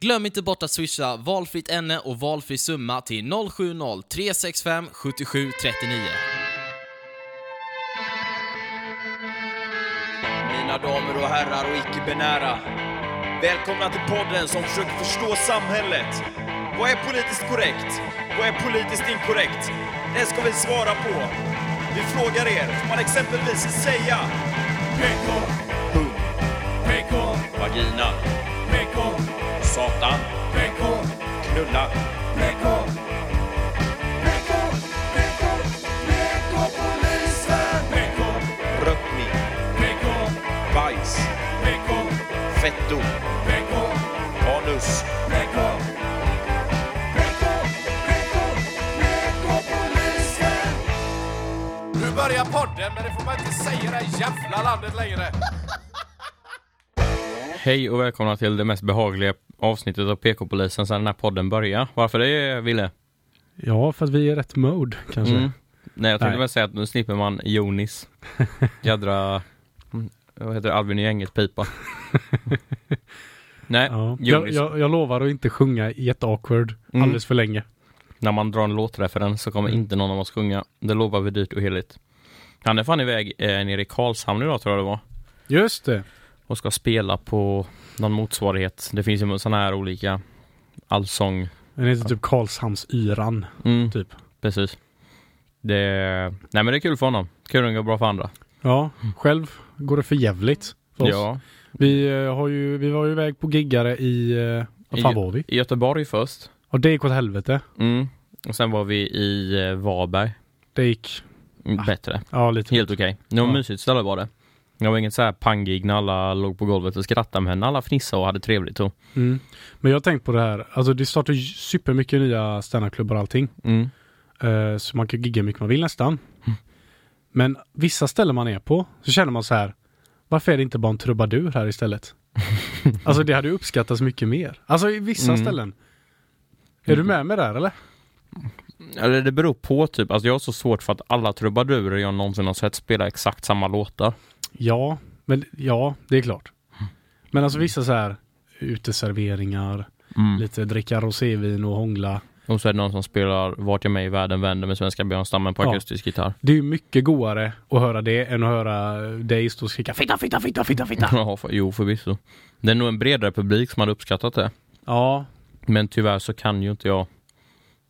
Glöm inte bort att swisha valfritt ämne och valfri summa till 070-365 77 39. Mina damer och herrar och icke-binära. Välkomna till podden som försöker förstå samhället. Vad är politiskt korrekt? Vad är politiskt inkorrekt? Det ska vi svara på. Vi frågar er, får man exempelvis säga PK, hund, PK, vagina, PK, satan, knulla, bajs, fetto, anus. Nu börjar podden, men det får man inte säga i det här jävla landet längre. Hej och välkomna till det mest behagliga avsnittet av PK-polisen sedan den här podden började. Varför det, Ville? Ja, för att vi är rätt mode kanske. Mm. Nej, jag tänkte Nej. väl säga att nu slipper man Jonis jädra, mm, vad heter det, Albin i gänget-pipa. Nej, Ja. Jag, jag, jag lovar att inte sjunga jätteawkward Mm. alldeles för länge. när man drar en låtreferens så kommer Mm. inte någon av oss sjunga. Det lovar vi dyrt och heligt. Han är fan iväg eh, nere i Karlshamn idag tror jag det var. Just det. Och ska spela på någon motsvarighet. Det finns ju sådana här olika allsång. Den heter typ Karlshamnsyran. Mm, Typ. precis. Det, nej men det är kul för honom. Kul att det går bra för andra. Ja, själv går det för jävligt för oss. Ja, Vi, eh, har ju, vi var ju iväg på giggare i... eh, Vad fan I- var vi? i Göteborg först. Och det gick åt helvete. Mm. Och sen var vi i eh, Varberg. Det gick... Mm. Bättre. Ja, lite... Helt okej. Det var Ja. mysigt ställe var det. Det var inget så här panggig när alla låg på golvet och skrattade men alla fnissade och hade trevligt och. Mm. Men jag har tänkt på det här. Alltså det startar ju supermycket nya standupklubbar och allting. Mm. Eh, så man kan gigga mycket man vill nästan. Men vissa ställen man är på så känner man så här. Varför är det inte bara en trubadur här istället? alltså det hade uppskattats mycket mer. Alltså i vissa Mm. ställen. Är du med mig där eller? Eller det beror på typ, alltså jag har så svårt för att alla trubadurer jag någonsin har sett spela exakt samma låtar. Ja, men ja, det är klart. Men alltså vissa så här uteserveringar, Mm. lite dricka rosévin och hångla. Och så är det någon som spelar Vart jag med i världen vänder med svenska björnstammen på Ja. akustisk gitarr. Det är ju mycket godare att höra det än att höra dig stå och skrika fitta, fitta, fitta, fitta, fitta. Ja, för, jo förvisso. Det är nog en bredare publik som hade uppskattat det. ja, Men tyvärr så kan ju inte jag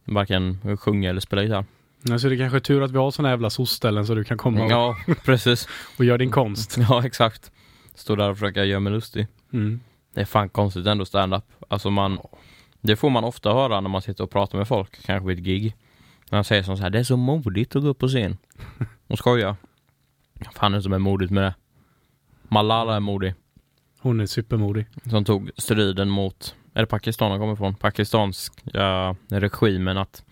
varken sjunga eller spela gitarr. Alltså det är kanske är tur att vi har såna jävla soc-ställen så du kan komma och, Ja, precis. och göra din konst. Ja, exakt. Stå där och försöka göra mig lustig. Mm. Det är fan konstigt ändå stand-up. Alltså man, det får man ofta höra när man sitter och pratar med folk, kanske vid ett gig. När de säger som så här, det är så modigt att gå upp på scen. Och skoja. Fan är det som är modigt med det? Malala är modig. Hon är supermodig. Som tog striden mot, är det Pakistan han kommer ifrån? Pakistanska regimen att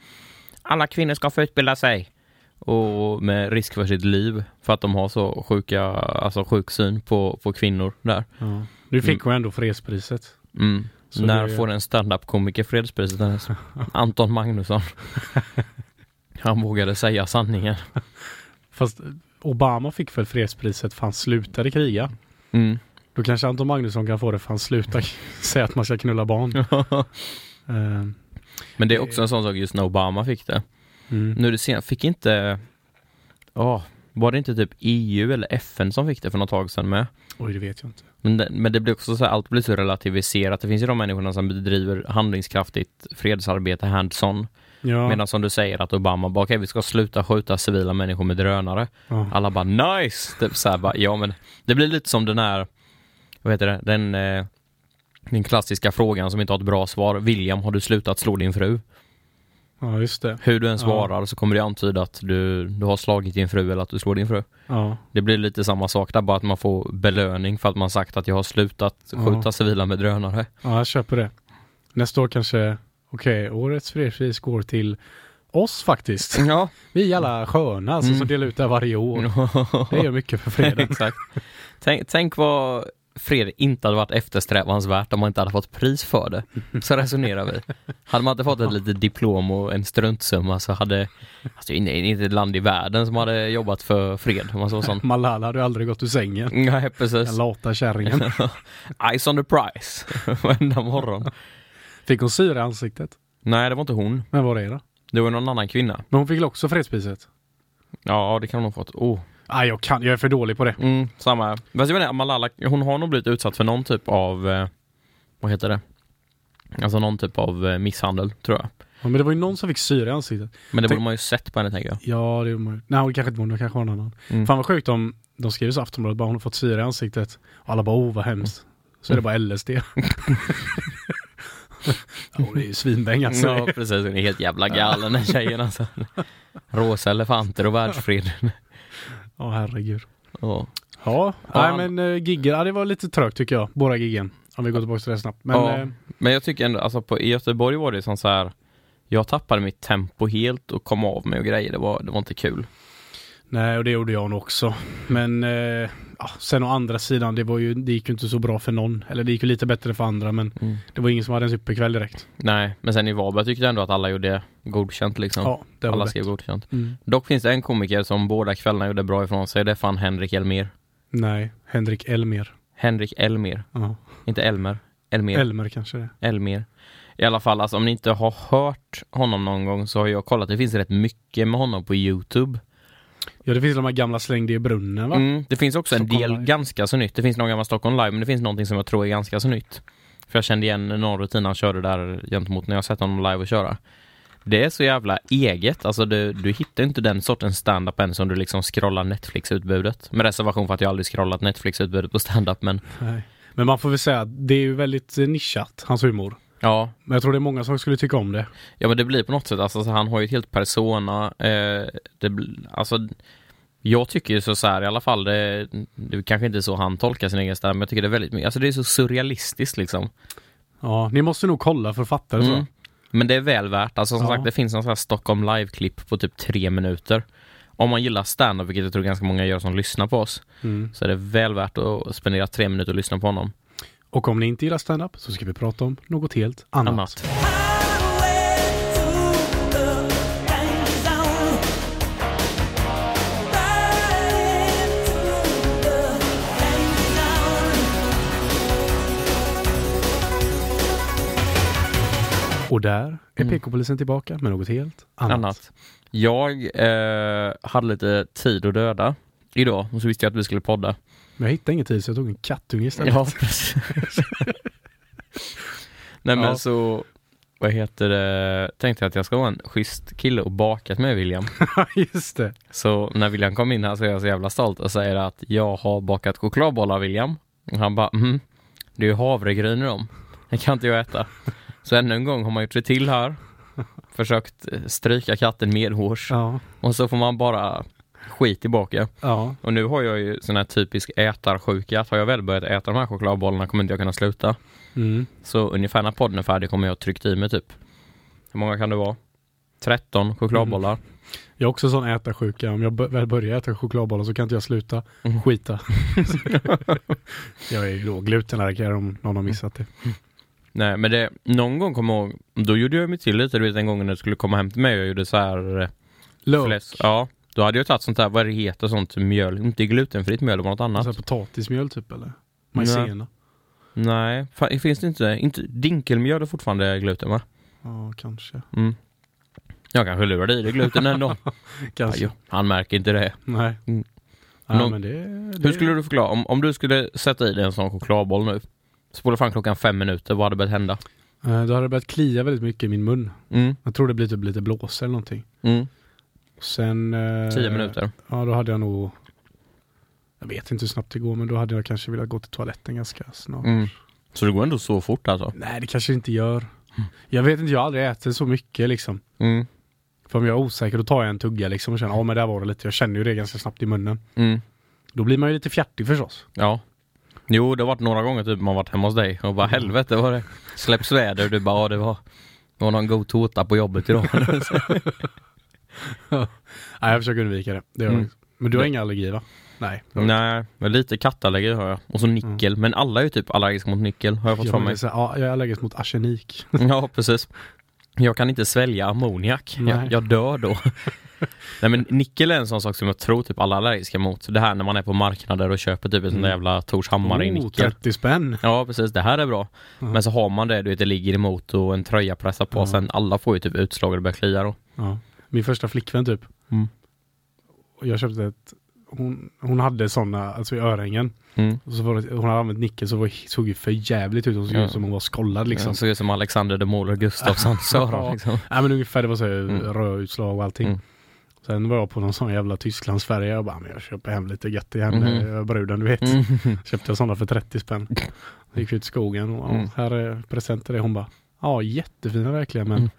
alla kvinnor ska få utbilda sig. Och med risk för sitt liv. För att de har så sjuka, alltså sjuk syn på, på kvinnor där. Ja. Nu fick hon ändå fredspriset. Mm. Så När det- får en stand-up-komiker fredspriset hennes? Anton Magnusson. Han vågade säga sanningen. Fast Obama fick väl fredspriset för han slutade kriga. Mm. Då kanske Anton Magnusson kan få det för han slutar säga att man ska knulla barn. Eh, Men det är också en sån sak just när Obama fick det. mm. Nu det sen fick inte... Ja, var det inte typ EU eller FN som fick det för något tag sedan med? Oj, det vet jag inte. Men det, men det blir också så här, allt blir så relativiserat. Det finns ju de människorna som bedriver handlingskraftigt fredsarbete hands-on. Ja, Medan som du säger att Obama bara, okej vi ska sluta skjuta civila människor med drönare. ja. Alla bara nice! Typ så här, bara, ja men det blir lite som den här, vad heter det, den, eh, den klassiska frågan som inte har ett bra svar. William, har du slutat slå din fru? ja just det. Hur du än Ja. svarar så kommer det antyda att du, du har slagit din fru eller att du slår din fru. Ja, Det blir lite samma sak där, bara att man får belöning för att man sagt att jag har slutat Ja. skjuta civila med drönare. ja jag köper det. Nästa år kanske, okej, årets fredspris går till oss faktiskt. Ja. Vi är alla sköna alltså, Mm. som delar ut det här varje år. Det gör mycket för freden. Exakt. Tänk, tänk vad fred inte hade varit eftersträvansvärt om man inte hade fått pris för det. Så resonerar vi. Hade man inte fått ett litet diplom och en struntsumma så hade, alltså inte ett land i världen som hade jobbat för fred man så sånt. Malala hade ju aldrig gått ur sängen. Nej Den precis. lata kärringen. Ice on the price varenda morgon. Fick hon syra i ansiktet? Nej, det var inte hon. Men var det då? Det var någon annan kvinna. Men hon fick väl också fredspriset? Ja, det kan hon ha fått. Oh. Ah, jag kan, jag är för dålig på det. Mm, samma. Fast jag inte, Malala, hon har nog blivit utsatt för någon typ av, eh, vad heter det? Alltså någon typ av eh, misshandel, tror jag. Ja, men det var ju någon som fick syra i ansiktet. Men det Tänk- borde man ju sett på henne, tänker jag. Ja, det var Nej, det kanske inte hon, det kanske var någon annan. Mm. Fan vad sjukt om de skriver så i Aftonbladet, bara hon har fått syra i ansiktet. Och alla bara, oh vad hemskt. Så är det bara LSD. ja, hon är ju svinbäng alltså. Ja, precis. Hon är helt jävla galen, den tjejen alltså. Rosa elefanter och världsfred. Ja, herregud. Ja. Ja, nej men uh, giggen, ja det var lite trögt tycker jag. Båda giggen. Om vi går tillbaka till det snabbt. Men Ja. eh, Men jag tycker ändå, alltså på, i Göteborg var det som så här. Jag tappade mitt tempo helt och kom av mig och grejer. Det var, det var inte kul. Nej, och det gjorde jag nog också. Men eh, ja, sen å andra sidan, det, var ju, det gick ju inte så bra för någon. Eller det gick ju lite bättre för andra, men Mm. det var ingen som hade en superkväll direkt. Nej, men sen i Varberg tyckte jag ändå att alla gjorde godkänt liksom. Ja, det var alla skrev godkänt. Mm. Dock finns det en komiker som båda kvällarna gjorde bra ifrån sig. Det är fan Henrik Elmer. Nej, Henrik Elmer. Henrik Elmer. Ja. Inte Elmer. Elmer. Elmer kanske det. Elmer. I alla fall, alltså om ni inte har hört honom någon gång så har jag kollat. Det finns rätt mycket med honom på Youtube. Ja, det finns de här gamla slängde i brunnen va? Mm, det finns också en Stockholm del Live. ganska så nytt. Det finns någon gammal Stockholm live, men det finns någonting som jag tror är ganska så nytt. För jag kände igen någon rutin han körde där gentemot när jag sett honom live och köra. Det är så jävla eget, alltså du, du hittar inte den sortens stand-up än som du liksom scrollar Netflix-utbudet. Med reservation för att jag aldrig scrollat Netflix-utbudet på stand-up, men Nej. Men man får väl säga att det är ju väldigt nischat, hans humor. Ja, Men jag tror det är många som skulle tycka om det. Ja men det blir på något sätt, alltså så han har ju ett helt persona. Eh, det, alltså, jag tycker ju så, så här i alla fall, det, det kanske inte är så han tolkar sin egen stämma, men jag tycker det är väldigt alltså det är så surrealistiskt liksom. Ja, ni måste nog kolla för att fatta det Mm. jag. Men det är väl värt, alltså som Ja. sagt det finns en sån här Stockholm live-klipp på typ tre minuter. Om man gillar stand-up, vilket jag tror ganska många gör som lyssnar på oss, Mm. så är det väl värt att spendera tre minuter och lyssna på honom. Och om ni inte gillar stand-up så ska vi prata om något helt annat. Annat. Och där är Mm. PK-polisen tillbaka med något helt annat. Annat. Jag eh, hade lite tid att döda idag och så visste jag att vi skulle podda. Men jag hittade ingen tid så jag tog en kattunge istället. Ja, precis. Nej men Ja. så, vad heter det, tänkte jag att jag ska vara en schysst kille och bakat med William. Just det. Så när William kom in här så är jag så jävla stolt och säger att jag har bakat chokladbollar William. Och han bara, mm, det är ju havregryn i dem. Det kan inte jag äta. Så ännu en gång har man gjort det till här. Försökt stryka katten medhårs. Ja. Och så får man bara skit tillbaka. Ja. Och nu har jag ju sån här typisk ätarsjuka. Har jag väl börjat äta de här chokladbollarna kommer inte jag kunna sluta. Mm. Så ungefär när podden är färdig kommer jag ha tryckt i mig typ. Hur många kan det vara? 13 chokladbollar. Jag har också sån ätarsjuka. Om jag väl börjar äta chokladbollar så kan inte jag sluta Mm. skita. jag är ju då glutenallergiker om någon har missat det. Nej men det, någon gång kommer jag ihåg, då gjorde jag mig till lite, du vet en gång när du skulle komma hem till mig och jag gjorde så här eh, Lök. fläsk. Ja, då hade jag tagit sånt här, vad det heter, sånt mjöl, inte glutenfritt mjöl, det var något annat. Alltså potatismjöl typ eller? Majsena? Nej, fan, finns det inte, inte, dinkelmjöl är fortfarande gluten va? Ja, kanske. Mm. Jag kanske lurade i dig gluten ändå. Kanske. Ja, han märker inte det. Nej. Mm. Nej, Nå- men det, det... Hur skulle du förklara, om, om du skulle sätta i dig en sån chokladboll nu, spola fram klockan fem minuter, vad hade börjat hända? Eh, Då har det börjat klia väldigt mycket i min mun. Mm, Jag tror det blir typ lite blås eller någonting. mm, Sen... eh, tio minuter. Ja, då hade jag nog... Jag vet inte hur snabbt det går, men då hade jag kanske velat gå till toaletten ganska snart. Mm. Så det går ändå så fort alltså? Nej, det kanske det inte gör. Jag vet inte, jag har aldrig ätit så mycket liksom. Mm, För om jag är osäker, då tar jag en tugga liksom och känner, ja men där var det lite. Jag känner ju det ganska snabbt i munnen. mm. Då blir man ju lite fjärtig förstås. Ja. Jo, det har varit några gånger typ man varit hemma hos dig och bara helvete var det släpps väder du bara ja, det var det var någon god tårta på jobbet idag. Nej, jag försöker undvika det. det Mm. Men du har inga allergier va? Nej. Nej, men lite kattallergi har jag. Och så nickel. Men alla är ju typ allergiska mot nickel har jag fått Jag, för mig. här, ja, jag är allergisk mot arsenik. Ja, precis. Jag kan inte svälja ammoniak. Jag, jag dör då. Nej men nickel är en sån sak som jag tror typ alla är allergiska mot. Det här när man är på marknader och köper typ ett sånt där jävla Tors hammare i Oh, nickel. 30 spänn. Ja precis, det här är bra. Men så har man det, du vet det ligger emot och en tröja pressar på. Ja. Sen alla får ju typ utslag och det börjar klia då. Ja. Min första flickvän typ. Mm. Och jag köpte ett, hon, hon hade sådana, alltså i örhängen. Mm. Och så var det, hon hade använt nickel så var, såg ju för jävligt ut. Hon såg Ja. ut som hon var skollad liksom. Såg ut som Alexander de Måler Gustafssons öron Ja. liksom. Nej men ungefär det var så här Mm. rödutslag och allting. Mm. Sen var jag på någon sån jävla Tysklandsfärja. Jag bara, men jag köper hem lite gött igen. Mhm. Mm. Bruden du vet. Mm. Köpte jag sådana för 30 spänn. Gick ut i skogen och Mm. här är present till dig. Hon bara, ja jättefina verkligen men Mm.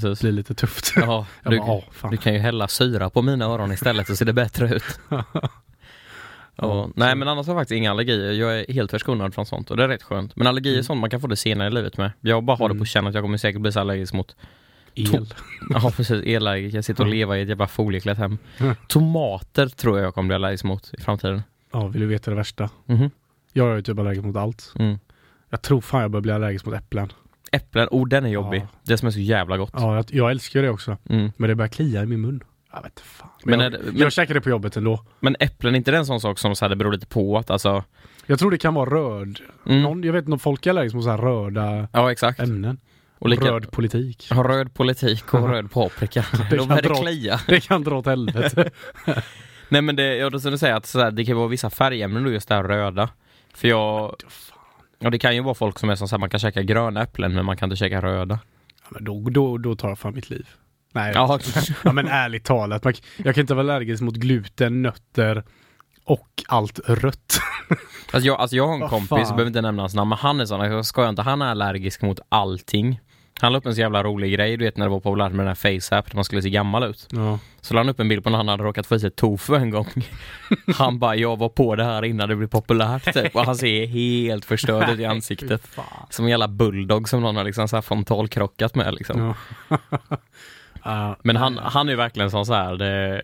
Det Precis. blir lite tufft. Ja, du, bara, du kan ju hälla syra på mina öron istället så ser det bättre ut. Ja, nej men annars har jag faktiskt inga allergier. Jag är helt förskonad från sånt och det är rätt skönt. Men allergier är Mm. sånt man kan få det senare i livet med. Jag bara har det Mm. på känn att jag kommer säkert bli så allergisk mot El. Ja precis, elallergiker. Jag sitter och lever i ett jävla folieklätt hem. Tomater tror jag jag kommer bli allergisk mot i framtiden. Ja, vill du veta det värsta? Mhm. Jag är typ allergisk mot allt. Mm. Jag tror fan jag börjar bli allergisk mot äpplen. Äpplen, oh den är jobbig. Ja. Det som är så jävla gott. Ja, jag, jag älskar det också. Mm. Men det börjar klia i min mun. Jag vet fan. Men Men, är jag, men- jag käkar det på jobbet ändå. Men äpplen, är inte det en sån sak som så här, det beror lite på att alltså... Jag tror det kan vara röd. Mm. Någon, jag vet inte folk är allergiska mot så här röda Ja exakt. ämnen. Och lika, Röd politik. Ja, röd politik och röd paprika. Det Då kan börjar det dra- klia. Det kan dra åt helvete. Nej men det, jag skulle säga att så här, det kan vara vissa färgämnen då just det här röda. För jag... Ja det kan ju vara folk som är som så här, man kan käka gröna äpplen men man kan inte käka röda. Ja, men då, då, då tar jag fan mitt liv. Nej, Ja, ja, men ärligt talat. Man, jag kan inte vara allergisk mot gluten, nötter och allt rött. Alltså jag, alltså jag har en Vad kompis, fan? jag behöver inte nämna hans namn, men han är sån, jag skojar inte, han är allergisk mot allting. Han la upp en så jävla rolig grej, du vet när det var populärt med den här FaceApp, där man skulle se gammal ut. Ja. Så la han upp en bild på när han hade råkat få i sig tofu en gång. Han bara, jag var på det här innan det blev populärt typ. Och han ser helt förstörd ut i ansiktet. Som en jävla bulldog som någon har liksom så här frontalkrockat med liksom. Ja. Men han, han är verkligen sån så här, det,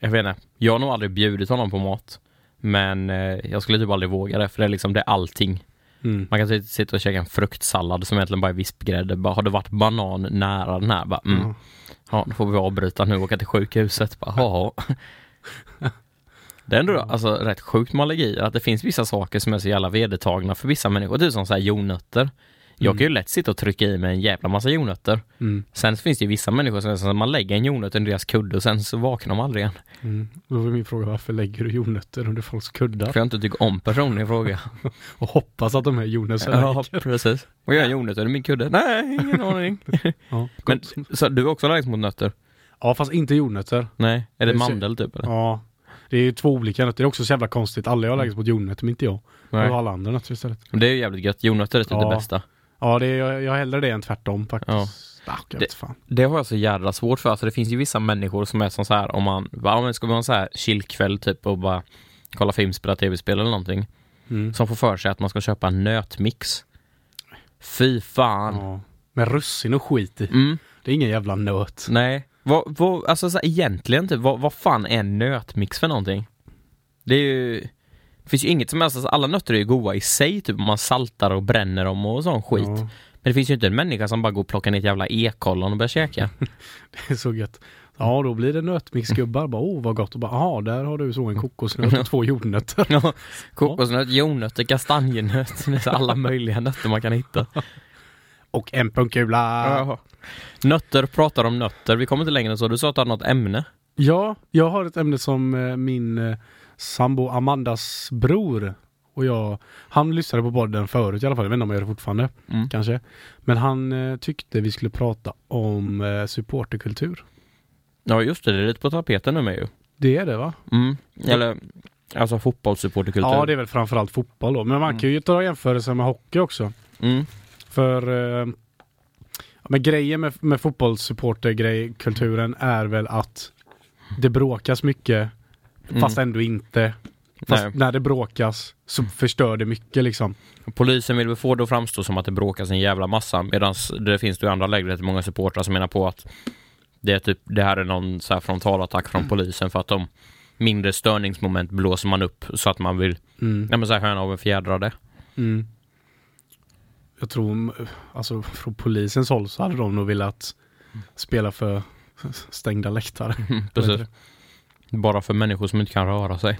jag vet inte, jag har nog aldrig bjudit honom på mat. Men eh, jag skulle typ aldrig våga det, för det är liksom, det är allting. Mm. Man kan typ sitta och käka en fruktsallad som egentligen bara är vispgrädde. Bara, har det varit banan nära den här? Bara, mm. Ja. Ja, då får vi avbryta nu och åka till sjukhuset. Bara, ja. Det är ändå alltså, rätt sjukt med allergier, att det finns vissa saker som är så jävla vedertagna för vissa människor. Typ som så här jordnötter. Jag Mm. kan ju lätt sitta och trycka i mig en jävla massa jordnötter. Mm. Sen finns det ju vissa människor som är man lägger en jordnöt under deras kudde och sen så vaknar de aldrig igen. Mm. Då var min fråga, varför lägger du jordnötter under folks kuddar? För jag inte tycker om personen i fråga. Och hoppas att de är jordnötter. Ja, precis. Och jag har jordnötter under min kudde? Nej, ingen aning. Ja. Men, så du är också allergisk mot nötter? ja, fast inte jordnötter. Nej, är det Det är mandel typ eller? Ja. Det är ju två olika nötter. Det är också så jävla konstigt. Alla är allergiska mot jordnötter, men inte jag. Nej. Jag har alla andra nötter istället. Men Det är ju jävligt gött, jordnötter är typ Ja. det bästa. Ja, det är, jag, jag hellre det än tvärtom faktiskt. Ja. Jag Det-. Det har jag så jävla svårt för, alltså det finns ju vissa människor som är som så här om man, om det ska vara en så här chillkväll typ och bara kolla film, spela tv-spel eller någonting. Mm. Som får för sig att man ska köpa en nötmix. Fy fan. Ja. Med russin och skit i. Mm, Det är ingen jävla nöt. nej. Vad, vad, alltså så här, egentligen typ, vad, vad fan är en nötmix för någonting? Det är ju, det finns ju inget som helst, alltså, alla nötter är ju goda i sig typ om man saltar och bränner dem och sån skit. Ja, Men det finns ju inte en människa som bara går och plockar ner ett jävla ekollon och börjar käka. det är så gött. Ja, då blir det nötmixgubbar. Bara, åh vad gott. Och bara, där har du så en kokosnöt och två jordnötter. Ja, Kokosnöt, jordnötter, kastanjenöt, alla möjliga nötter man kan hitta. Och en punkula. Nötter pratar om nötter, vi kommer inte längre än så. Du sa att du hade något ämne. Ja, jag har ett ämne som eh, min eh, sambo Amandas bror och jag, han lyssnade på podden förut i alla fall, jag vet inte om jag gör det fortfarande, Mm. kanske. Men han eh, tyckte vi skulle prata om eh, supporterkultur. Ja just det, det är lite på tapeten nu med ju. Det är det va? Mm. Eller, alltså fotbollssupporterkultur. Ja, det är väl framförallt fotboll då. Men man Mm. kan ju ta jämförelser med hockey också. Mm. För eh, men grejen med, med fotbollssupporterkulturen är väl att det bråkas mycket fast ändå inte. Fast Nej. när det bråkas så förstör det mycket liksom. Polisen vill väl få det att framstå som att det bråkas en jävla massa medan det finns det i andra läger rätt många supportrar som menar på att det är typ, det här är någon så här frontalattack från polisen för att de mindre störningsmoment blåser man upp så att man vill, Mm. ja men höna av en fjädrade. Mm. Jag tror, alltså från polisens håll så hade de nog velat spela för stängda läktare. Precis. Bara för människor som inte kan röra sig.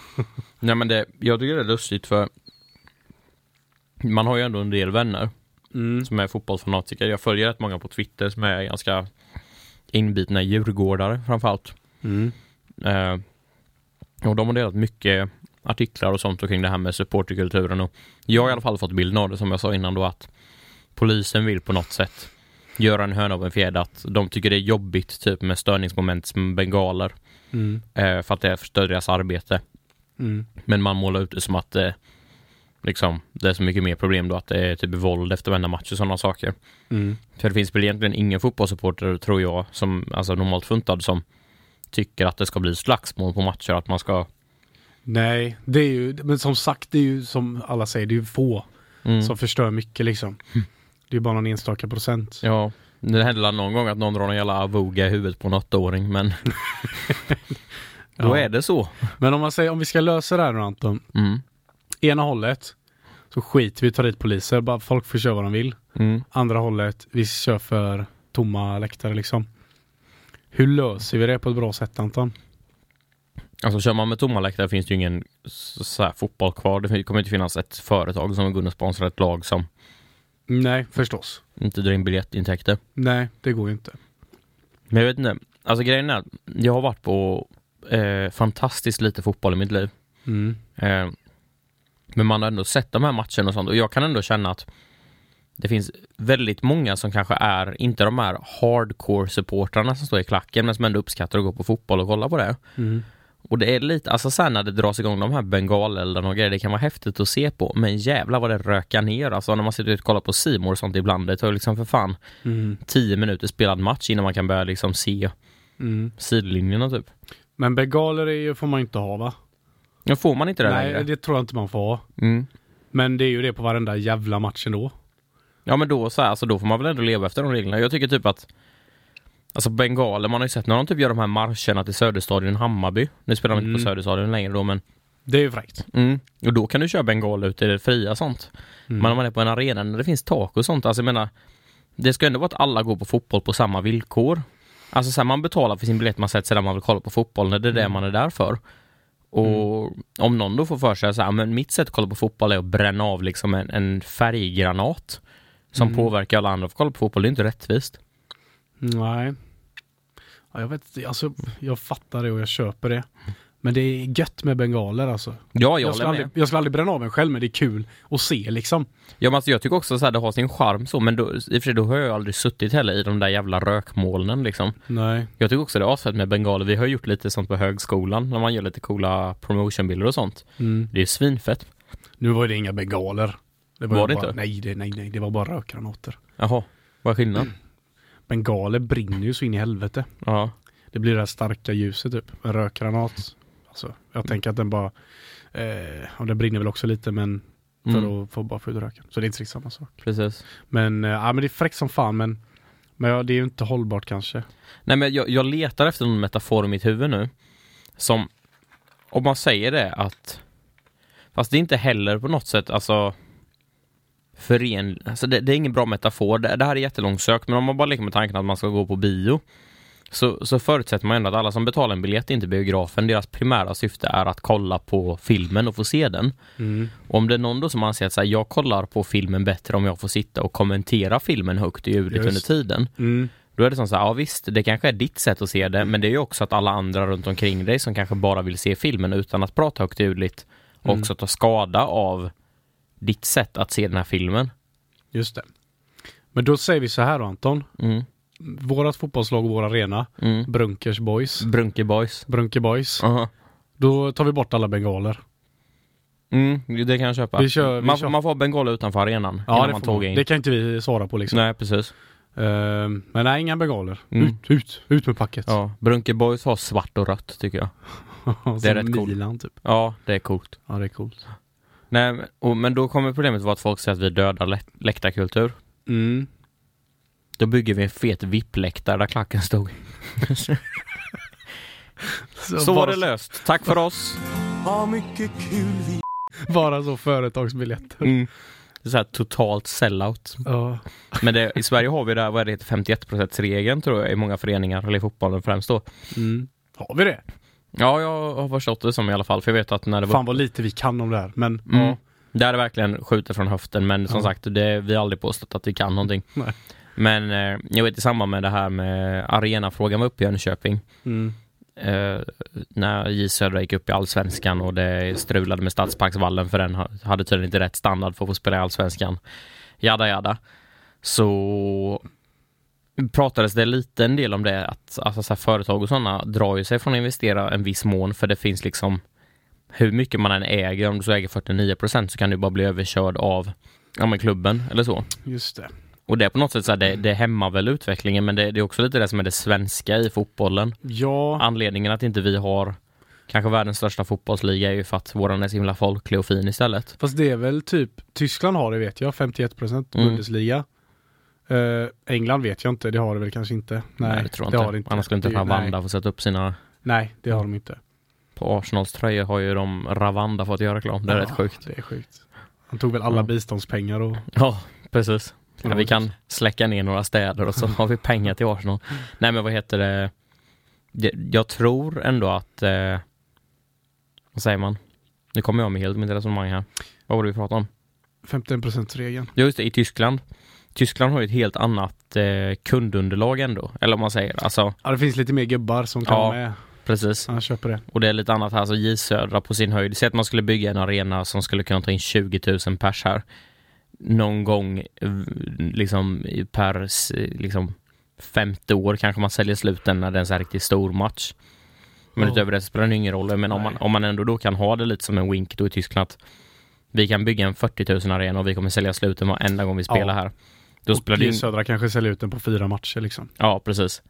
Nej men det, jag tycker det är lustigt för man har ju ändå en del vänner Mm. som är fotbollsfanatiker. Jag följer rätt många på Twitter som är ganska inbitna djurgårdare framförallt. Mm. Eh, och de har delat mycket artiklar och sånt kring det här med supporterkulturen och jag har i alla fall fått bilden av det som jag sa innan då att polisen vill på något sätt göra en höna av en fjäder att de tycker det är jobbigt typ med störningsmoment som bengaler Mm. eh, för att det förstör deras arbete. Mm. Men man målar ut det som att det liksom, det är så mycket mer problem då att det är typ våld efter varenda match och sådana saker. Mm. För det finns väl egentligen ingen fotbollssupporter, tror jag, som alltså normalt funtad som tycker att det ska bli slagsmål på matcher, att man ska... Nej, det är ju, men som sagt, det är ju som alla säger, det är ju få Mm. som förstör mycket liksom. Det är bara någon enstaka procent. Ja, det händer väl någon gång att någon drar en jävla avoga i huvudet på en åttaåring, men då Ja. är det så. Men om man säger, om vi ska lösa det här nu Anton. Mm. Ena hållet så skiter vi i att ta dit poliser, bara folk får köra vad de vill. Mm. Andra hållet, vi kör för tomma läktare liksom. Hur löser vi det på ett bra sätt Anton? Alltså kör man med tomma läktare finns det ju ingen så så här, fotboll kvar. Det kommer inte finnas ett företag som går in och sponsrar ett lag som Nej, förstås. inte drar in biljettintäkter. Nej, det går ju inte. Men jag vet inte. Alltså grejen är att jag har varit på eh, fantastiskt lite fotboll i mitt liv. Mm. Eh, men man har ändå sett de här matcherna och sånt och jag kan ändå känna att det finns väldigt många som kanske är, inte de här hardcore-supportrarna som står i klacken, men som ändå uppskattar att gå på fotboll och kolla på det. Mm. Och det är lite, alltså sen när det dras igång de här bengaleldarna och grejer, det kan vara häftigt att se på, men jävlar vad det rökar ner. Alltså när man sitter och kollar på Simor och sånt ibland, det tar liksom för fan Mm. 10 minuter spelad match innan man kan börja liksom se Mm. sidlinjerna typ. Men bengaler är ju, får man inte ha va? Ja, får man inte det Nej, längre? det tror jag inte man får ha. Mm. Men det är ju det på varenda jävla match ändå. Ja men då så här, alltså då får man väl ändå leva efter de reglerna. Jag tycker typ att Alltså bengaler, man har ju sett när de typ gör de här marscherna till Söderstadion Hammarby. Nu spelar de inte Mm. på Söderstadion längre då men Det är ju fräckt. mm. Och då kan du köra bengaler ut i det fria sånt. Mm. Men om man är på en arena där det finns tak och sånt, alltså jag menar Det ska ändå vara att alla går på fotboll på samma villkor. Alltså så här, man betalar för sin biljett, man sätter sig där man vill kolla på fotboll, när det är det Mm. man är där för. Och om någon då får för sig här, men mitt sätt att kolla på fotboll är att bränna av liksom en, en färggranat som Mm. påverkar alla andra att kolla på fotboll, det är inte rättvist. Nej. Ja, jag vet alltså jag fattar det och jag köper det. Men det är gött med bengaler alltså. Ja, jag, Jag skulle, aldrig, jag skulle aldrig bränna av en själv men det är kul att se liksom. Ja, men alltså, jag tycker också så här, det har sin charm så, men då, i och för sig då har jag aldrig suttit heller i de där jävla rökmolnen liksom. Nej. Jag tycker också det är asfett med bengaler. Vi har gjort lite sånt på högskolan när man gör lite coola promotionbilder och sånt. Mm. Det är svinfett. Nu var det inga bengaler. Det Var ju det bara, inte? Nej, det, nej, nej, det var bara rökgranater. Jaha, vad är skillnaden? Bengaler brinner ju så in i helvete. Ja. Det blir det här starka ljuset typ. En rökgranat. Alltså, jag tänker att den bara... Eh, och den brinner väl också lite men för Mm, att få bara få ut röken. Så det är inte riktigt samma sak. precis. Men, eh, ja, men det är fräckt som fan men, men ja, det är ju inte hållbart kanske. Nej men jag, jag letar efter någon metafor i mitt huvud nu. Som, om man säger det att, fast det är inte heller på något sätt, alltså fören, alltså det, det är ingen bra metafor. Det, det här är jättelångsökt, men om man bara leker med tanken att man ska gå på bio så, så förutsätter man ändå att alla som betalar en biljett in till biografen, deras primära syfte är att kolla på filmen och få se den. Mm. Och om det är någon då som anser att så här, jag kollar på filmen bättre om jag får sitta och kommentera filmen högt i ljudet Just. under tiden. Mm. Då är det som så här, ja visst, det kanske är ditt sätt att se det, men det är ju också att alla andra runt omkring dig som kanske bara vill se filmen utan att prata högt och ljudligt Mm. också tar skada av ditt sätt att se den här filmen. Just det. Men då säger vi så här då Anton. Mm. Vårat fotbollslag och vår arena, Mm. Brunkers Boys, Brunke boys. Brunke Boys. Aha. Då tar vi bort alla bengaler. Mm, det kan jag köpa. Vi kör- vi man, kör. man får ha bengaler utanför arenan Ja, det, man man. det kan inte vi svara på liksom. Nej, precis. Ehm, men nej, inga bengaler. Mm. Ut, ut, ut med packet. Ja, Brunke boys har svart och rött tycker jag. det är rätt coolt. Milan typ. Ja, det är coolt. Ja, det är coolt. Nej, men- och, men då kommer problemet vara att folk säger att vi dödar lä- läktarkultur. Mm. Då bygger vi en fet VIP-läktare där klacken stod. Så var bara, det löst. Tack för oss. Vad mycket kul vi Bara så företagsbiljetter. Mm. så här totalt sellout. Ja. Men det, i Sverige har vi det här, vad är det heter, 51% regeln tror jag i många föreningar, eller i fotbollen främst då. Mm. Har vi det? Ja, jag har förstått det som i alla fall, för jag vet att när det var... Fan vad lite vi kan om det här. Men Mm. ja. Där är det verkligen skjuter från höften, men som Ja. sagt, det, vi har aldrig påstått att vi kan någonting. Nej. Men eh, jag vet i samband med det här med arenafrågan var uppe i Jönköping, Mm. eh, när J Södra gick upp i Allsvenskan och det strulade med Stadsparksvallen för den ha- hade tydligen inte rätt standard för att få spela i Allsvenskan. Jada jada. Så pratades det lite en del om det att alltså, så företag och sådana drar ju sig från att investera en viss mån för det finns liksom hur mycket man än äger, om du så äger 49% så kan du bara bli överkörd av ja, men klubben eller så. Just det. Och det är på något sätt så här, det, det hämmar väl utvecklingen men det, det är också lite det som är det svenska i fotbollen. Ja, Anledningen att inte vi har kanske världens största fotbollsliga är ju för att våran är så himla folklig och fin istället. fast det är väl typ Tyskland har det vet jag, 51% Mm. Eh, England vet jag inte, det har det väl kanske inte. Nej, det tror jag har inte. det inte. Annars skulle inte Det- Ravanda få sätta upp sina... Nej, nej, det har de inte. På Arsenals tröjor har ju de Ravanda fått göra reklam. Det är Ja, rätt sjukt. Det är sjukt. Han tog väl alla Ja. biståndspengar och... Ja, precis. Ja, vi kan släcka ner några städer och så har vi pengar till Arsenal. Nej men vad heter det? det jag tror ändå att... Eh, vad säger man? Nu kommer jag med helt mitt resonemang här. Vad var det vi pratade om? 51%-regeln. Ja, just det, i Tyskland. Tyskland har ju ett helt annat eh, kundunderlag ändå. Eller om man säger, alltså Ja, det finns lite mer gubbar som kan Ja. vara med. precis. Han köper det. Och det är lite annat här, alltså J Södra på sin höjd. Säg att man skulle bygga en arena som skulle kunna ta in 20 000 pers här. Någon gång liksom per liksom femte år kanske man säljer slut den när det är en så här riktigt stor match. Men Ja. utöver det så spelar det ingen roll. Men om man, om man ändå då kan ha det lite som en wink då i Tyskland att vi kan bygga en 40 000 arena och vi kommer sälja slut den varenda gång vi spelar Ja. här. Då och spelar det ju Södra kanske säljer ut den på fyra matcher liksom. Ja, precis.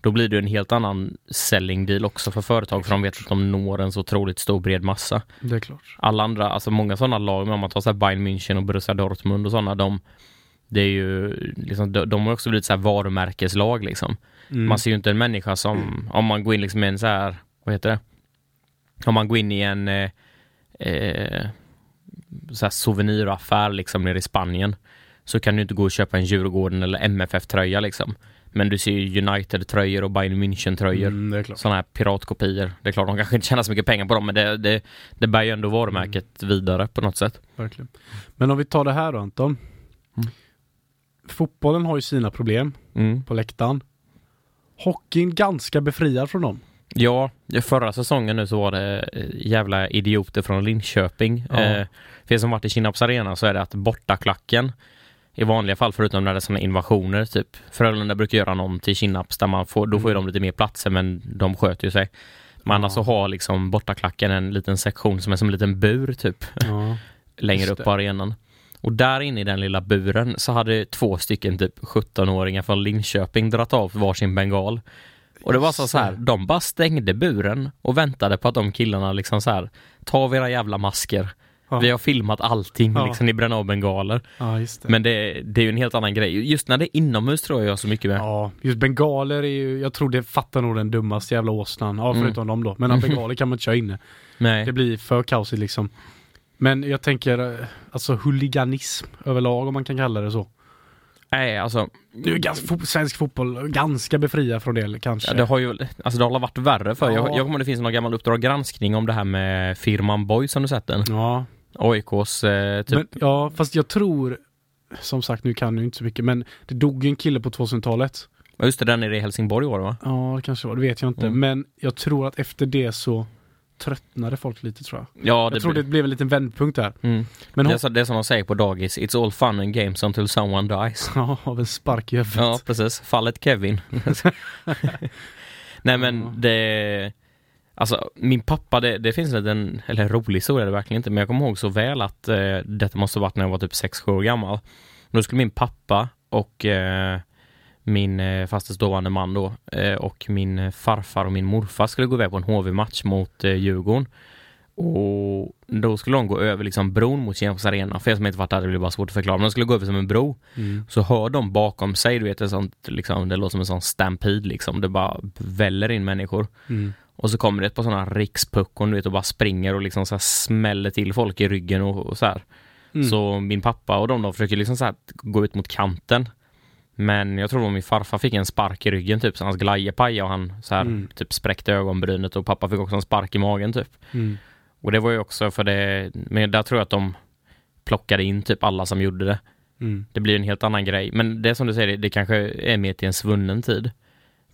Då blir det en helt annan selling deal också för företag för de vet att de når en så otroligt stor bred massa. Det är klart. Alla andra, alltså många sådana lag, om man tar så här Bayern München och Borussia Dortmund och sådana, de det är ju liksom, de, de har också blivit så här varumärkeslag liksom. Mm. Man ser ju inte en människa som, om man går in liksom i en så här, vad heter det? Om man går in i en eh, eh, så här souveniraffär liksom nere i Spanien så kan du inte gå och köpa en Djurgården eller MFF-tröja liksom. Men du ser ju United-tröjor och Bayern München-tröjor. Mm. Sådana här piratkopior. Det är klart, de kanske inte tjänar så mycket pengar på dem, men det, det, det bär ju ändå varumärket vidare på något sätt. Verkligen. Men om vi tar det här då Anton. Mm. Fotbollen har ju sina problem Mm. på läktaren. Hockeyn ganska befriad från dem. Ja, förra säsongen nu så var det eh, jävla idioter från Linköping. Ja. Eh, för er som varit i Kinnarps arena så är det att bortaklacken i vanliga fall, förutom när det är sådana invasioner, typ Frölunda brukar göra någon till Kinnarps där man får, då får ju de lite mer platser men de sköter ju sig. Men Ja. annars så har liksom bortaklacken en liten sektion som är som en liten bur typ, Ja. längre upp på arenan. Och där inne i den lilla buren så hade två stycken typ 17-åringar från Linköping dratt av varsin bengal. Och det var så, så här, de bara stängde buren och väntade på att de killarna liksom så här, ta av era jävla masker. Ja. Vi har filmat allting, Ja. liksom, av bengaler. ja. Men det, det är ju en helt annan grej. Just när det är inomhus tror jag jag så mycket med. Ja, just bengaler är ju, jag tror det fattar nog den dummaste jävla åsnan. Ja, Mm. förutom dem då. Men mm. bengaler kan man inte köra inne. Nej. Det blir för kaosigt liksom. Men jag tänker, eh, alltså huliganism överlag om man kan kalla det så. Nej, alltså, Nu är ganska, svensk fotboll ganska befriad från det kanske. ja, det har ju, alltså det har varit värre för. Jag, Ja. jag kommer ihåg det finns någon gammal Uppdrag granskning om det här med firman Boys, har du sett den? Ja, AIKs eh, typ men, ja, fast jag tror, som sagt nu kan jag inte så mycket, men det dog en kille på 2000-talet. Ja, Just det, den nere i Helsingborg var det va? Ja, det kanske var, det vet jag inte. Mm. Men jag tror att efter det så tröttnade folk lite tror jag. Ja, Jag tror det blev en liten vändpunkt där. Mm. Men det, är det är som de säger på dagis, it's all fun and games until someone dies. Ja, av en spark i huvudet. Ja, precis. Fallet Kevin. Nej men det... Alltså min pappa, det, det finns en eller en rolig historia det verkligen inte, men jag kommer ihåg så väl att eh, detta måste varit när jag var typ 6-7 år gammal. Då skulle min pappa och eh, min eh, fastes dåvarande man då eh, och min farfar och min morfar skulle gå iväg på en HV-match mot eh, Djurgården. Och då skulle de gå över liksom bron mot Kinnarps arena. För er som inte varit där, det blir bara svårt att förklara. Men de skulle gå över som en bro. Mm. Så hör de bakom sig, du vet, ett sånt, liksom, det låter som en sån stampede liksom. Det bara väller in människor. Mm. Och så kommer det ett par sådana rikspuckon, du vet, och bara springer och liksom så smäller till folk i ryggen och, och så här. Mm. Så min pappa och de, de försöker liksom så här gå ut mot kanten. Men jag tror att min farfar fick en spark i ryggen typ, så hans glaje pajade och han så här, Mm. typ spräckte ögonbrynet och pappa fick också en spark i magen typ. Mm. Och det var ju också för det, men där tror jag att de plockade in typ alla som gjorde det. Mm. Det blir en helt annan grej. Men det som du säger, det, det kanske är mer till en svunnen tid.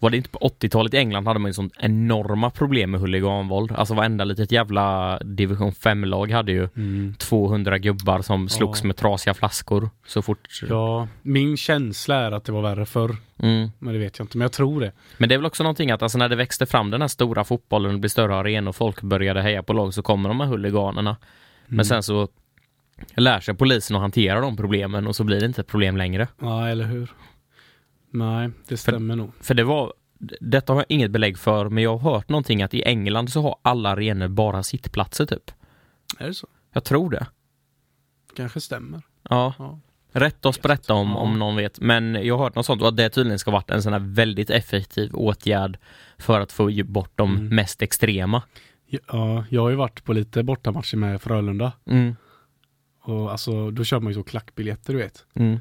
Var det inte på 80-talet i England hade man ju sånt enorma problem med huliganvåld. Alltså varenda litet jävla division 5-lag hade ju Mm. 200 gubbar som slogs Ja. med trasiga flaskor så fort. Ja, min känsla är att det var värre förr. Mm. Men det vet jag inte, men jag tror det. Men det är väl också någonting att alltså när det växte fram den här stora fotbollen det blir större arenor och folk började heja på lag så kommer de här huliganerna. Mm. Men sen så lär sig polisen att hantera de problemen och så blir det inte ett problem längre. Ja, eller hur? Nej, det stämmer nog. För det var, detta har jag inget belägg för, men jag har hört någonting att i England så har alla arenor bara sittplatser typ. Är det så? Jag tror det. Kanske stämmer. Ja. Ja. Rätt oss berätta om, om någon vet. Men jag har hört något sånt och att det tydligen ska varit en sån här väldigt effektiv åtgärd för att få bort de Mm. mest extrema. Ja, jag har ju varit på lite bortamatcher med Frölunda. Mm. Och alltså, då kör man ju så klackbiljetter, du vet. Mm.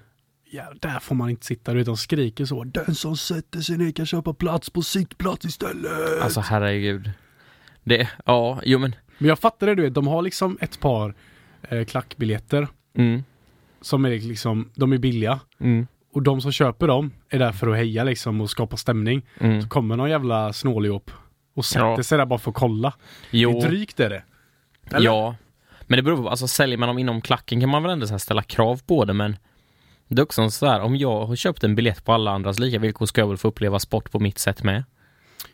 Ja, där får man inte sitta, de skriker så. Den som sätter sig ner kan köpa plats på sittplats istället. Alltså herregud. Det, ja, jo men. Men jag fattar det, du vet, de har liksom ett par eh, klackbiljetter Mm. som är liksom, de är billiga. Mm. Och de som köper dem är där för att heja liksom och skapa stämning. Mm. Så kommer någon jävla snåljåp och sätter Ja. sig där bara för att kolla. Jo. Det är drygt är det. Eller? Ja, men det beror på, alltså säljer man dem inom klacken kan man väl ändå ställa krav på det men är också så här, om jag har köpt en biljett på alla andras lika villkor ska jag väl få uppleva sport på mitt sätt med.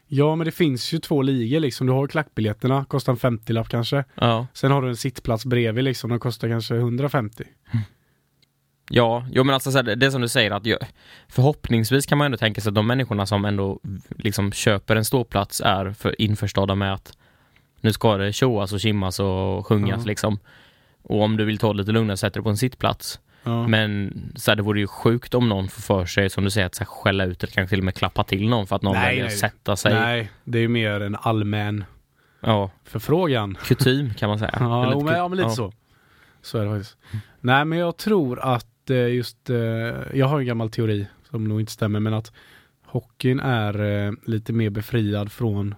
Ja, men det finns ju två ligor liksom. Du har klackbiljetterna, kostar en 50-lapp kanske. Ja, Sen har du en sittplats bredvid liksom, de kostar kanske 150. ja, jo men alltså så här, det- är som du säger att jag, förhoppningsvis kan man ändå tänka sig att de människorna som ändå liksom köper en ståplats är för införstådda med att nu ska det tjoas och kimmas och sjungas Ja. liksom. Och om du vill ta det lite lugnare sätter du på en sittplats. Ja. Men så här, det vore ju sjukt om någon får för sig, som du säger, att så här, skälla ut eller kanske till och med klappa till någon för att någon Nej, väljer att sätta sig. Nej, det är ju mer en allmän Ja, förfrågan. kutym kan man säga. Ja, lite men, ja, men lite ja. så. Så är det faktiskt. Nej, men jag tror att eh, just, eh, jag har en gammal teori som nog inte stämmer, men att hockeyn är eh, lite mer befriad från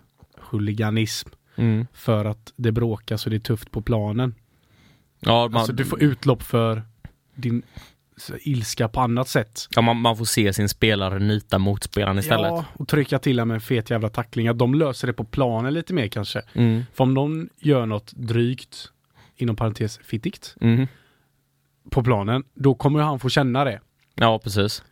huliganism Mm. för att det bråkas och det är tufft på planen. Ja, man, Alltså du får utlopp för din ilska på annat sätt. ja, man, man får se sin spelare nita motspelaren istället. Ja, och trycka till med en fet jävla tackling. Att de löser det på planen lite mer kanske. Mm. För om någon gör något drygt, inom parentes fittigt, Mm. på planen, då kommer han få känna det. Ja, precis.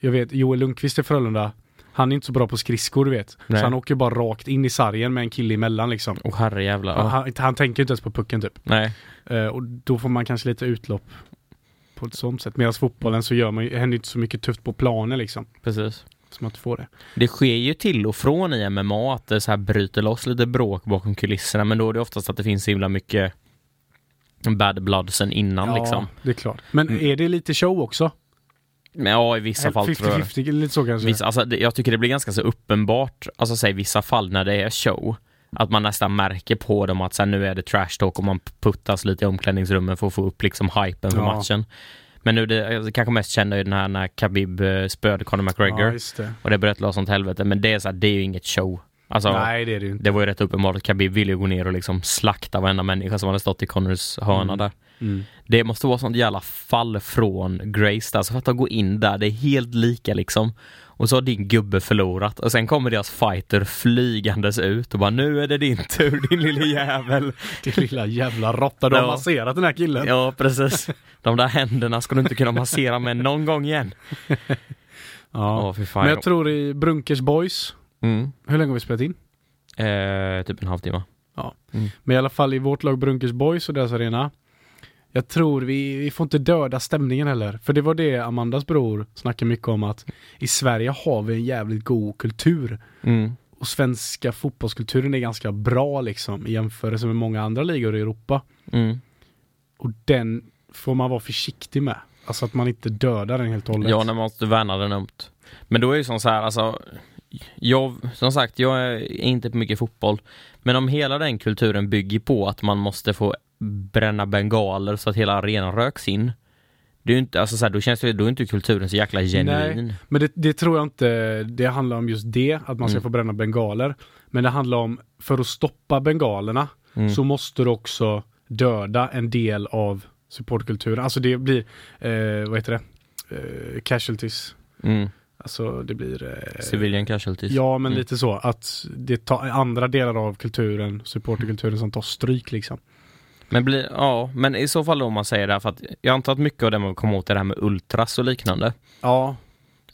Jag vet, Joel Lundqvist i Frölunda, han är inte så bra på skridskor du vet. Nej. Så han åker bara rakt in i sargen med en kille emellan liksom. Åh herrejävlar. Ja. Han, han tänker inte ens på pucken typ. Nej. Eh, och då får man kanske lite utlopp på ett sånt sätt. Medan fotbollen så gör man ju, händer inte så mycket tufft på planen liksom. Precis. Så man inte får det. Det sker ju till och från i MMA att det så här bryter loss lite bråk bakom kulisserna men då är det oftast att det finns så himla mycket bad blood sen innan liksom. det är klart. Men Mm. är det lite show också? Men ja, i vissa fall tror jag 50-50, lite så kanske? Vissa, alltså, det, jag tycker det blir ganska så uppenbart, alltså säg vissa fall när det är show, att man nästan märker på dem att sen nu är det trash talk och man puttas lite i omklädningsrummen för att få upp liksom hypen för Ja. matchen. Men nu det, det kanske mest kända är den här när Khabib eh, spöade Conor Ja, McGregor just det. och det bröt loss sånt helvete, men det är så här, det är ju inget show. Alltså, Nej, det är det ju inte. det var ju rätt uppenbart att Khabib ville ju gå ner och liksom slakta varenda människa som hade stått i Conors hörna Mm. där. Mm. Det måste vara sånt jävla fall från Grace där, så för att gå in där, det är helt lika liksom. Och så har din gubbe förlorat och sen kommer deras fighter flygandes ut och bara nu är det din tur din lille jävel. Din lilla jävla råtta. Du har Ja. masserat den här killen. Ja precis. De där händerna ska du inte kunna massera med någon gång igen. Ja. Fan. Men jag tror i Brunkers Boys, mm. hur länge har vi spelat in? eh, typ en halvtimme. Men i alla fall i vårt lag Brunkers Boys och deras arena. Jag tror vi, vi får inte döda stämningen heller. För det var det Amandas bror snackade mycket om att i Sverige har vi en jävligt god kultur. Mm. Och svenska fotbollskulturen är ganska bra liksom i jämförelse med många andra ligor i Europa. Mm. Och den får man vara försiktig med. Alltså att man inte dödar den helt och hållet. Ja, när man måste värna den ömt. Men då är det ju som så här, alltså jag, som sagt, jag är inte på mycket fotboll. Men om hela den kulturen bygger på att man måste få bränna bengaler så att hela arenan röks in. Det är inte, alltså så här, då känns det, då är inte kulturen så jäkla genuin. Men det, det tror jag inte det handlar om just det, att man ska Mm. få bränna bengaler. Men det handlar om, för att stoppa bengalerna Mm. så måste du också döda en del av supportkulturen. Alltså det blir, eh, vad heter det, eh, casualties. Mm. Alltså det blir... Eh, Civilian casualties. Ja, men Mm. lite så. Att det tar andra delar av kulturen, supporterkulturen som tar stryk liksom. Men, blir, ja, men i så fall då om man säger det här, för att jag antar att mycket av det man kommer åt är det här med ultras och liknande. Ja,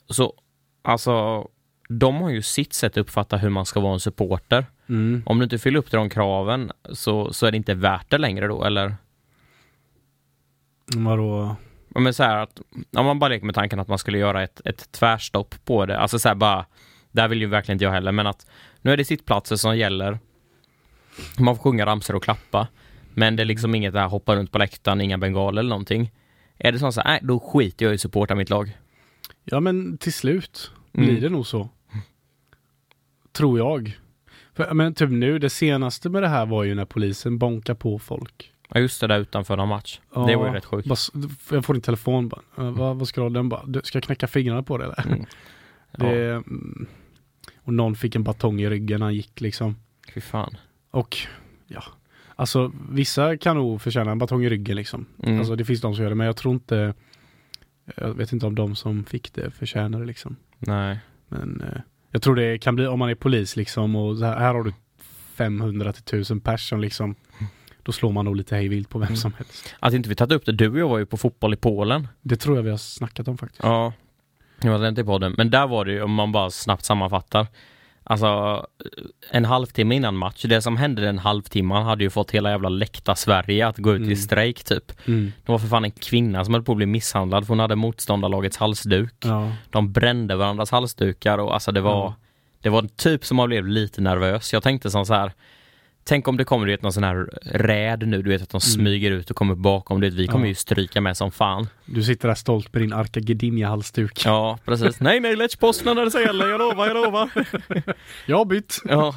Så, alltså, de har ju sitt sätt att uppfatta hur man ska vara en supporter. mm. Om du inte fyller upp till de kraven så, så är det inte värt det längre då, eller? vadå? Men så här att, om man bara leker med tanken att man skulle göra ett, ett tvärstopp på det, alltså så här bara, där vill ju verkligen inte jag heller, men att nu är det sittplatser som gäller. Man får sjunga ramsor och klappa, men det är liksom inget där hoppa runt på läktaren, inga bengaler eller någonting. Är det så här, nej, då skiter jag i att supporta mitt lag. Ja, men till slut Mm. blir det nog så. Tror jag. För, men typ nu, det senaste med det här var ju när polisen bonkar på folk. Ja, just det där utanför någon match. Ja, det var ju rätt sjukt. Jag får din telefon bara. "Eh, Vad, vad ska du ha den bara? Du, ska jag knäcka fingrarna på det eller? Mm. Det, Ja, mm, och någon fick en batong i ryggen när han gick liksom. fy fan. Och ja, alltså vissa kan nog förtjäna en batong i ryggen liksom. Mm. Alltså det finns de som gör det, men jag tror inte jag vet inte om de som fick det förtjänar det liksom. Nej. Men eh, jag tror det kan bli om man är polis liksom och här, här har du 500 till 1000 pers som liksom då slår man nog lite hej vilt på vem Mm. som helst. Att inte vi tagit upp det, du och jag var ju på fotboll i Polen. Det tror jag vi har snackat om faktiskt. Ja, jag var inte på podden. Men där var det ju, om man bara snabbt sammanfattar. Alltså, en halvtimme innan match, det som hände den halvtimman hade ju fått hela jävla läkta Sverige att gå ut Mm. i strejk typ. Mm. Det var för fan en kvinna som höll på att bli misshandlad för hon hade motståndarlagets halsduk. Ja. De brände varandras halsdukar och alltså det var, Ja. det var typ som man blev lite nervös. Jag tänkte som så här. Tänk om det kommer du vet, någon sån här räd nu, du vet att de smyger ut och kommer bakom. Vet, vi kommer Mm. Ja. ju stryka med som fan. Du sitter där stolt med din Arca Gdynia-halsduk. Ja, precis. nej, nej, Lech Poznan när det gäller, jag lovar, jag lovar. Jag har bytt. Ja.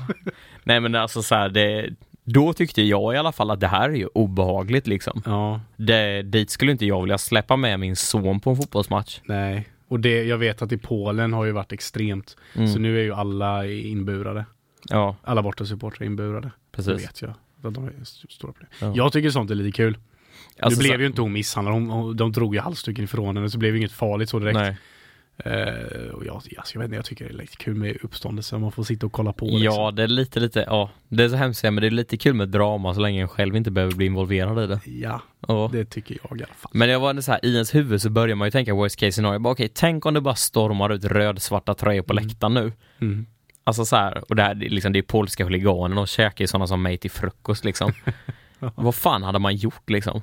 Nej men alltså så här, det, då tyckte jag i alla fall att det här är ju obehagligt liksom. Ja, Det, dit skulle inte jag vilja släppa med min son på en fotbollsmatch. nej. Och det, jag vet att i Polen har ju varit extremt. Mm. Så nu är ju alla inburade. Ja, Alla bortasupportrar är inburade. Det precis. vet jag. De är st- stora problem. Ja. Jag tycker sånt är lite kul. Alltså, nu blev så- ju inte hon misshandlad, hon, de drog ju halsduken ifrån henne så det blev inget farligt så direkt. Nej. Eh, och jag, alltså, jag vet inte, jag tycker det är lite kul med uppståndelse, man får sitta och kolla på. liksom. Ja, det är lite, lite, ja. Det är så hemskt men det är lite kul med drama så länge en själv inte behöver bli involverad i det. Ja, Ja. det tycker jag i alla fall. Men det var så här, i ens huvud så börjar man ju tänka worst case scenario. Bara, Okej, tänk om det bara stormar ut rödsvarta tröjor på Mm. läktaren nu. Mm. Alltså så här, och det här liksom, det är polska huliganer, de käkar ju sådana som mig till frukost liksom. Vad fan hade man gjort liksom?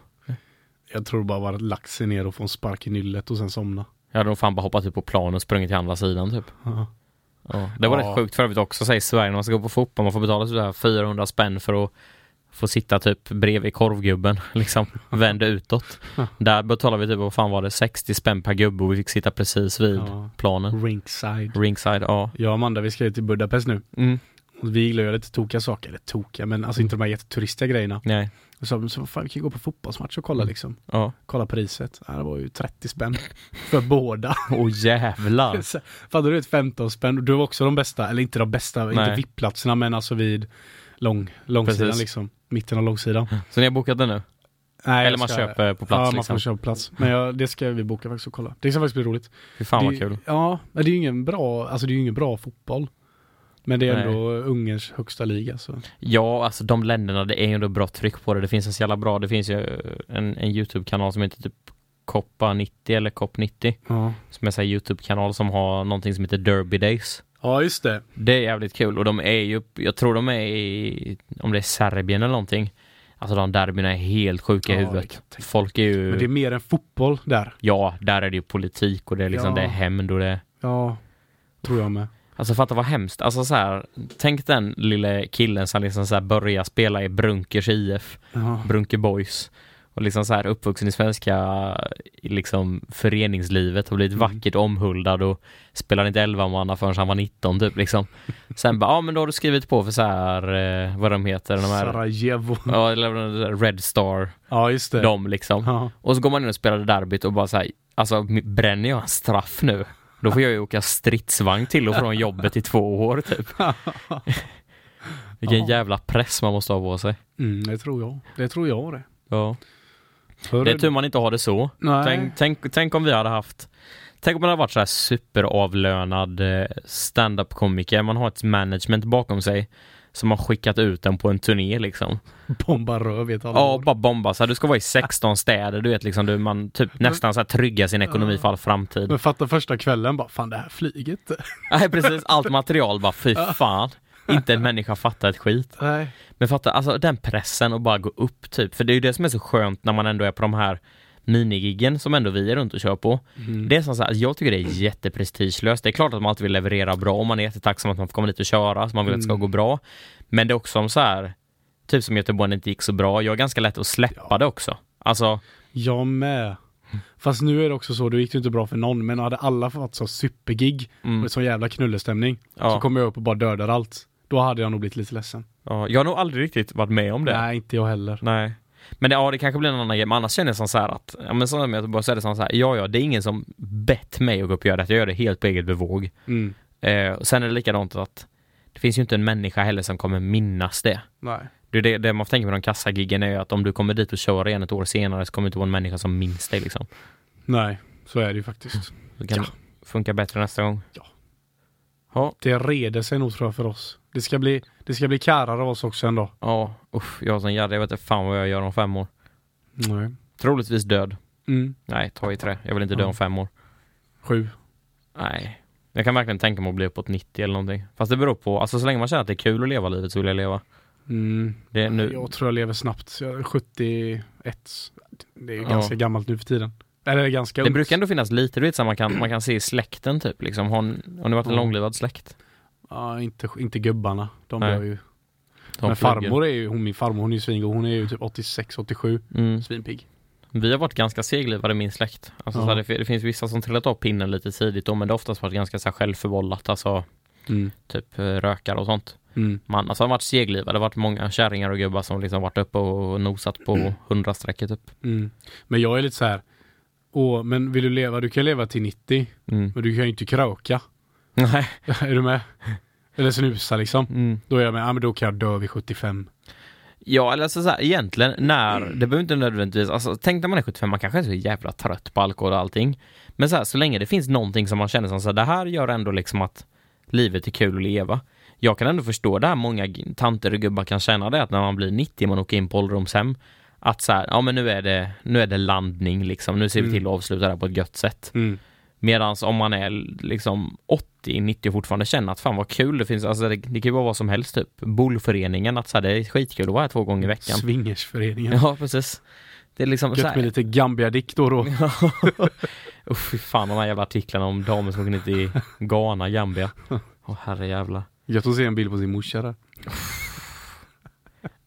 Jag tror bara var att lagt sig ner och få en spark i nyllet och sen somna. Jag hade nog fan bara hoppat ut på planen och sprungit till andra sidan typ. Ja. Ja, det var Ja. rätt sjukt för övrigt också, säger Sverige när man ska gå på fotboll, man får betala sådär 400 spänn för att få sitta typ bredvid korvgubben, liksom, vända utåt. Där betalade vi typ, vad fan var det, 60 spänn per gubbe och vi fick sitta precis vid Ja. planen. Ringside. Ringside, ja. Jag och Amanda vi ska ju till Budapest nu. Mm. Vi gillar ju lite tokiga saker, eller tokiga men alltså inte de här jätteturistiga grejerna. Nej, Och så, så fan, vi kan gå på fotbollsmatch och kolla Mm. liksom. ja. Kolla priset. Ja, det var ju 30 spänn. För båda. Åh jävlar. Så, Fattar du ett 15 spänn? Du var också de bästa, eller inte de bästa, inte Nej. VIP-platserna men alltså vid lång, långsidan Precis. liksom. Mitten av långsidan. Så ni har bokat det nu? Nej, Eller man ska- köper på plats Ja, man liksom? får köpa plats. Men jag, det ska vi boka faktiskt och kolla. Det ska faktiskt bli roligt. Fy fan vad det, kul. Ja, men det är ju ingen bra, alltså det är ju ingen bra fotboll. Men det är Nej. ändå Ungerns högsta liga så. Ja, alltså de länderna, det är ju ändå bra tryck på det. Det finns en så jävla bra, det finns ju en, en YouTube-kanal som heter typ Koppa 90 eller Kopp 90. Ja. Som är en YouTube-kanal som har någonting som heter Derby Days. Ja, just det. Det är jävligt kul och de är ju, jag tror de är i, om det är Serbien eller någonting. Alltså de derbyna är helt sjuka i Ja, kan huvudet. Folk är ju, Men det är mer än fotboll där. ja, där är det ju politik och det är liksom, Ja. det är hämnd och det Ja, tror jag med. Alltså fatta vad hemskt. Alltså så här, tänk den lille killen som liksom så här börjar spela i Brunkers IF, Ja. Brunker Boys. Och liksom så här uppvuxen i svenska liksom föreningslivet och blivit Mm. vackert omhuldad och spelade inte 11 manna förrän han var 19 typ liksom. Sen bara, ja men då har du skrivit på för så här, eh, vad de heter, de här, Sarajevo. ja eller Red Star, Ja, just det. de liksom. Ja. Och så går man in och spelar derbyt och bara såhär, alltså m- bränner jag en straff nu? Då får jag ju åka stridsvagn till och från jobbet i två år typ. Vilken Ja. jävla press man måste ha på sig. Mm, det tror jag. Det tror jag det. Ja. För Det är tur man inte har det så. Tänk, tänk, tänk om vi hade haft Tänk om man hade varit så här superavlönad eh, stand-up-komiker. Man har ett management bakom sig som har skickat ut den på en turné liksom. Bomba röv i ett Ja, bara bomba. Så här, du ska vara i 16 städer, du vet liksom. Du, man typ nästan så här tryggar sin ekonomi för all framtid. Men fatta första kvällen bara, fan det här flyget. Nej precis, allt material bara fy fan. Inte en människa fattar ett skit. Nej. Men fatta, alltså den pressen och bara gå upp typ. För det är ju det som är så skönt när man ändå är på de här minigiggen som ändå vi är runt och kör på. Mm. Det är som så här, jag tycker det är jätteprestigelöst. Det är klart att man alltid vill leverera bra och man är jättetacksam att man får komma dit och köra, så man vill att det ska Mm. gå bra. Men det är också som så här, typ som Göteborg inte gick så bra, jag är ganska lätt att släppa det också. Alltså, Jag med. Fast nu är det också så, då gick det inte bra för någon, men hade alla fått så supergig mm, och så jävla knullestämning så ja, kommer jag upp och bara dödar allt. Då hade jag nog blivit lite ledsen. ja, jag har nog aldrig riktigt varit med om det. Nej, inte jag heller. Nej. Men det, ja, det kanske blir en annan grej, men annars känner jag som så här att, ja men som Göteborg så är det som så här, ja ja, det är ingen som bett mig att gå upp och göra det, jag gör det helt på eget bevåg. Mm. Eh, och sen är det likadant att det finns ju inte en människa heller som kommer minnas det. Nej. Det, det, det man får tänka med de kassagiggen är ju att om du kommer dit och kör igen ett år senare så kommer det inte vara en människa som minns dig liksom. Nej, så är det ju faktiskt. Det kan Ja. funka bättre nästa gång. Ja. Ja, Det reder sig nog tror jag för oss. Det ska bli, det ska bli karare av oss också en dag. ja, usch, jag är sån jävla, jag vet inte fan vad jag gör om fem år. Nej. Troligtvis död. Mm. Nej, ta i trä. Jag vill inte dö Ja. om fem år. Sju. Nej. Jag kan verkligen tänka mig att bli uppåt 90 eller någonting. Fast det beror på, alltså så länge man känner att det är kul att leva livet så vill jag leva. Mm. Det är nu, Jag tror jag lever snabbt. Jag är 71. Det är ju Ja. ganska gammalt nu för tiden. Eller ganska det ungt. brukar ändå finnas lite, du vet så man kan, man kan se i släkten typ liksom. Har, har ni varit en Ja. långlivad släkt? Ja, inte, inte gubbarna. De Nej. ju. De Men farmor är ju, hon, min farmor hon är ju svingod. Hon är ju typ 86, 87. Mm. Svinpigg. Vi har varit ganska seglivade i min släkt. Alltså, Ja. så här, det, det finns vissa som trillat av pinnen lite tidigt då, men det har oftast varit ganska så här, självförvållat, alltså Mm. typ eh, rökar och sånt. Mm. Man, alltså, har varit seglivade, det har varit många kärringar och gubbar som liksom varit uppe och nosat på hundrastrecket typ. Mm. Men jag är lite så här. Åh, men vill du leva? Du kan leva till 90. Mm. Men du kan ju inte kröka. Nej. är du med? Eller snusa liksom. Mm. Då är jag med, ja men då kan jag dö vid 75. Ja, eller alltså så här, egentligen när, det behöver inte nödvändigtvis, alltså tänk när man är 75, man kanske är så jävla trött på alkohol och allting. Men så här, så länge det finns någonting som man känner som så här, det här gör ändå liksom att livet är kul att leva. Jag kan ändå förstå det här många tanter och gubbar kan känna det att när man blir 90 man åker in på ålderdomshem att så här, ja men nu är det, nu är det landning liksom, nu ser vi Mm. till att avsluta det här på ett gött sätt. Mm. Medan om man är liksom 80, 90 och fortfarande känner att fan vad kul det finns, alltså det, det kan ju vara vad som helst typ. Bullföreningen, att så här, det är skitkul att vara här två gånger i veckan. Swingersföreningen. Ja, precis. Det är liksom så Gött med här. lite Gambia-dick då då. Usch, fy fan de här jävla artiklarna om damer som åker ner till Ghana, Gambia. Åh herre jävla. Gött att se en bild på sin morsa där.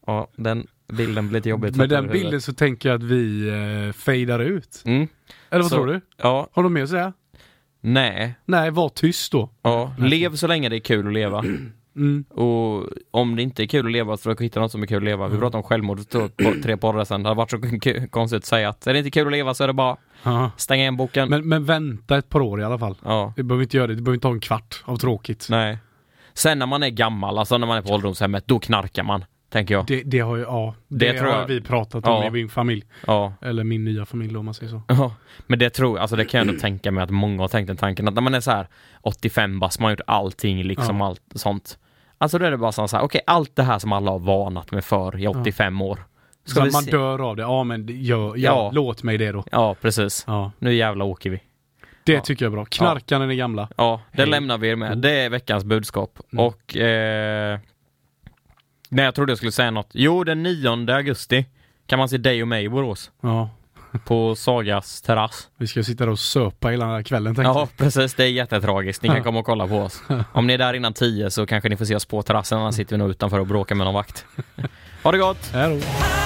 Ja, den bilden blir lite jobbig. Med den bilden så tänker jag att vi eh, fejdar ut. Mm, Eller vad Så- tror du? ja, Har du mer att säga? Nej, Nej, var tyst då. ja. Lev så länge det är kul att leva. Mm. Och om det inte är kul att leva, så försök hitta något som är kul att leva. Vi pratade om självmord för tre poddar sedan. Det hade varit så konstigt att säga att är det inte kul att leva så är det bara Ja. stänga igen boken. Men, men vänta ett par år i alla fall. ja, Du behöver inte göra det. Du behöver inte ha en kvart av tråkigt. nej. Sen när man är gammal, alltså när man är på ålderdomshemmet, då knarkar man. Tänker jag. Det, det har ju, ja. Det, Det tror har jag- vi pratat om Ja. i min familj. Ja, Eller min nya familj om man säger så. Ja, men det tror jag, alltså det kan jag ändå tänka mig att många har tänkt den tanken att när man är så här 85 bast, man har gjort allting liksom, Ja. allt sånt. Alltså då är det bara så här, okej allt det här som alla har varnat med för i 85 år. Ska man se? dör av det. Ja men gör, ja, Ja. låt mig det då. Ja, precis. Ja. Nu jävla åker vi. Det Ja. tycker jag är bra. Knarka när ni är gamla. Ja, det Hej. lämnar vi er med. Det är veckans budskap. Mm. Och... Eh, nej, jag trodde jag skulle säga något. Jo, den 9 augusti kan man se dig och mig i Borås. Ja. På Sagas terrass. Vi ska sitta där och söpa hela kvällen tänkte Ja, precis. Det är jättetragiskt. Ni kan komma och kolla på oss. Om ni är där innan 10 så kanske ni får se oss på terrassen, annars sitter vi nog utanför och bråkar med någon vakt. Ha det gott! jag. Hej då.